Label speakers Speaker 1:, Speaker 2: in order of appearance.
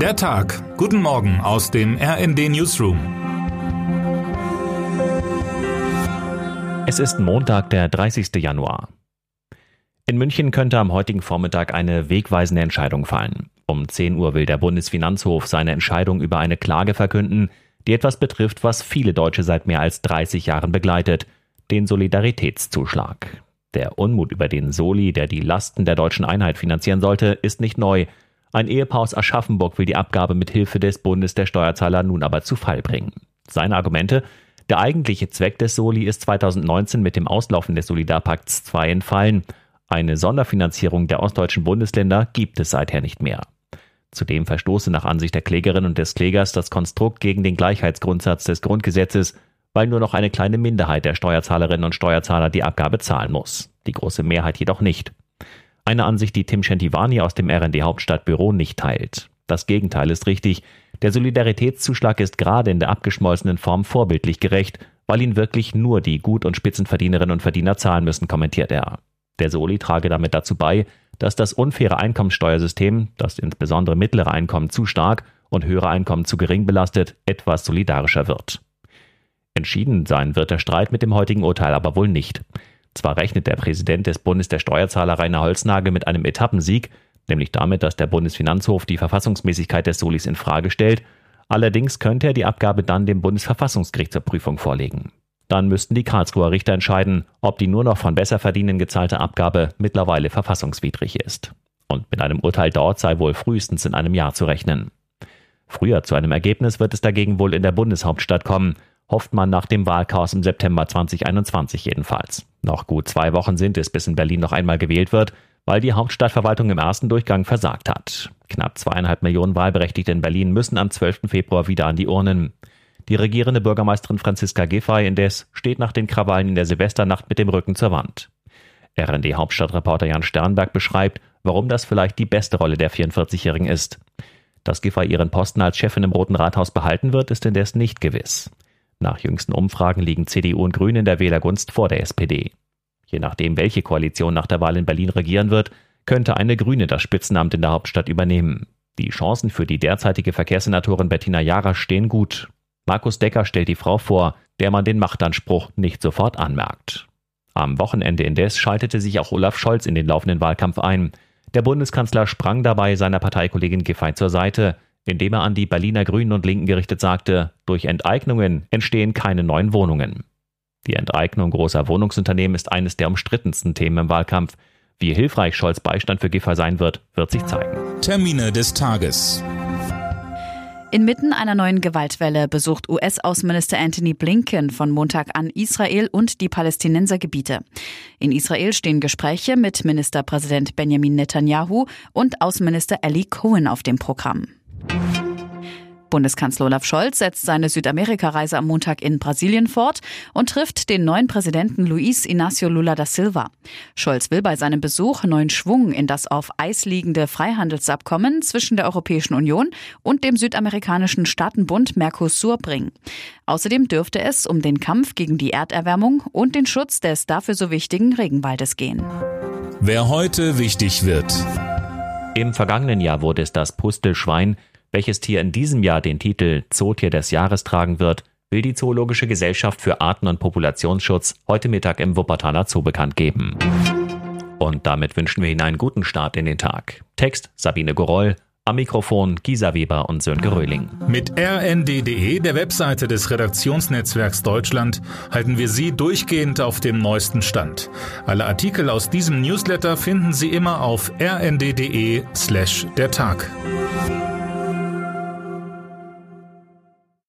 Speaker 1: Der Tag. Guten Morgen aus dem RND Newsroom.
Speaker 2: Es ist Montag, der 30. Januar. In München könnte am heutigen Vormittag eine wegweisende Entscheidung fallen. Um 10 Uhr will der Bundesfinanzhof seine Entscheidung über eine Klage verkünden, die etwas betrifft, was viele Deutsche seit mehr als 30 Jahren begleitet, den Solidaritätszuschlag. Der Unmut über den Soli, der die Lasten der deutschen Einheit finanzieren sollte, ist nicht neu. Ein Ehepaar aus Aschaffenburg will die Abgabe mit Hilfe des Bundes der Steuerzahler nun aber zu Fall bringen. Seine Argumente? Der eigentliche Zweck des Soli ist 2019 mit dem Auslaufen des Solidarpakts 2 entfallen. Eine Sonderfinanzierung der ostdeutschen Bundesländer gibt es seither nicht mehr. Zudem verstoße nach Ansicht der Klägerin und des Klägers das Konstrukt gegen den Gleichheitsgrundsatz des Grundgesetzes, weil nur noch eine kleine Minderheit der Steuerzahlerinnen und Steuerzahler die Abgabe zahlen muss, die große Mehrheit jedoch nicht. Eine Ansicht, die Tim Schentivani aus dem RND Hauptstadtbüro nicht teilt. Das Gegenteil ist richtig. Der Solidaritätszuschlag ist gerade in der abgeschmolzenen Form vorbildlich gerecht, weil ihn wirklich nur die Gut- und Spitzenverdienerinnen und Verdiener zahlen müssen, kommentiert er. Der Soli trage damit dazu bei, dass das unfaire Einkommenssteuersystem, das insbesondere mittlere Einkommen zu stark und höhere Einkommen zu gering belastet, etwas solidarischer wird. Entschieden sein wird der Streit mit dem heutigen Urteil aber wohl nicht. Zwar rechnet der Präsident des Bundes der Steuerzahler Rainer Holznagel mit einem Etappensieg, nämlich damit, dass der Bundesfinanzhof die Verfassungsmäßigkeit des Solis in Frage stellt, allerdings könnte er die Abgabe dann dem Bundesverfassungsgericht zur Prüfung vorlegen. Dann müssten die Karlsruher Richter entscheiden, ob die nur noch von Besserverdienenden gezahlte Abgabe mittlerweile verfassungswidrig ist. Und mit einem Urteil dort sei wohl frühestens in einem Jahr zu rechnen. Früher zu einem Ergebnis wird es dagegen wohl in der Bundeshauptstadt kommen, hofft man nach dem Wahlchaos im September 2021 jedenfalls. Noch gut zwei Wochen sind es, bis in Berlin noch einmal gewählt wird, weil die Hauptstadtverwaltung im ersten Durchgang versagt hat. Knapp zweieinhalb Millionen Wahlberechtigte in Berlin müssen am 12. Februar wieder an die Urnen. Die regierende Bürgermeisterin Franziska Giffey indes steht nach den Krawallen in der Silvesternacht mit dem Rücken zur Wand. RND-Hauptstadtreporter Jan Sternberg beschreibt, warum das vielleicht die beste Rolle der 44-Jährigen ist. Dass Giffey ihren Posten als Chefin im Roten Rathaus behalten wird, ist indes nicht gewiss. Nach jüngsten Umfragen liegen CDU und Grüne in der Wählergunst vor der SPD. Je nachdem, welche Koalition nach der Wahl in Berlin regieren wird, könnte eine Grüne das Spitzenamt in der Hauptstadt übernehmen. Die Chancen für die derzeitige Verkehrssenatorin Bettina Jara stehen gut. Markus Decker stellt die Frau vor, der man den Machtanspruch nicht sofort anmerkt. Am Wochenende indes schaltete sich auch Olaf Scholz in den laufenden Wahlkampf ein. Der Bundeskanzler sprang dabei seiner Parteikollegin Giffey zur Seite indem er an die Berliner Grünen und Linken gerichtet sagte, durch Enteignungen entstehen keine neuen Wohnungen. Die Enteignung großer Wohnungsunternehmen ist eines der umstrittensten Themen im Wahlkampf. Wie hilfreich Scholz Beistand für Giffer sein wird, wird sich zeigen.
Speaker 1: Termine des Tages.
Speaker 3: Inmitten einer neuen Gewaltwelle besucht US-Außenminister Anthony Blinken von Montag an Israel und die Palästinensergebiete. In Israel stehen Gespräche mit Ministerpräsident Benjamin Netanyahu und Außenminister Eli Cohen auf dem Programm. Bundeskanzler Olaf Scholz setzt seine Südamerika-Reise am Montag in Brasilien fort und trifft den neuen Präsidenten Luis Inácio Lula da Silva. Scholz will bei seinem Besuch neuen Schwung in das auf Eis liegende Freihandelsabkommen zwischen der Europäischen Union und dem südamerikanischen Staatenbund Mercosur bringen. Außerdem dürfte es um den Kampf gegen die Erderwärmung und den Schutz des dafür so wichtigen Regenwaldes gehen.
Speaker 1: Wer heute wichtig wird.
Speaker 2: Im vergangenen Jahr wurde es das Pustelschwein, welches Tier in diesem Jahr den Titel Zootier des Jahres tragen wird, will die Zoologische Gesellschaft für Arten- und Populationsschutz heute Mittag im Wuppertaler Zoo bekannt geben. Und damit wünschen wir Ihnen einen guten Start in den Tag. Text Sabine Goroll, am Mikrofon Gisa Weber und Sönke Röhling.
Speaker 1: Mit rnd.de, der Webseite des Redaktionsnetzwerks Deutschland, halten wir Sie durchgehend auf dem neuesten Stand. Alle Artikel aus diesem Newsletter finden Sie immer auf rnd.de slash der Tag.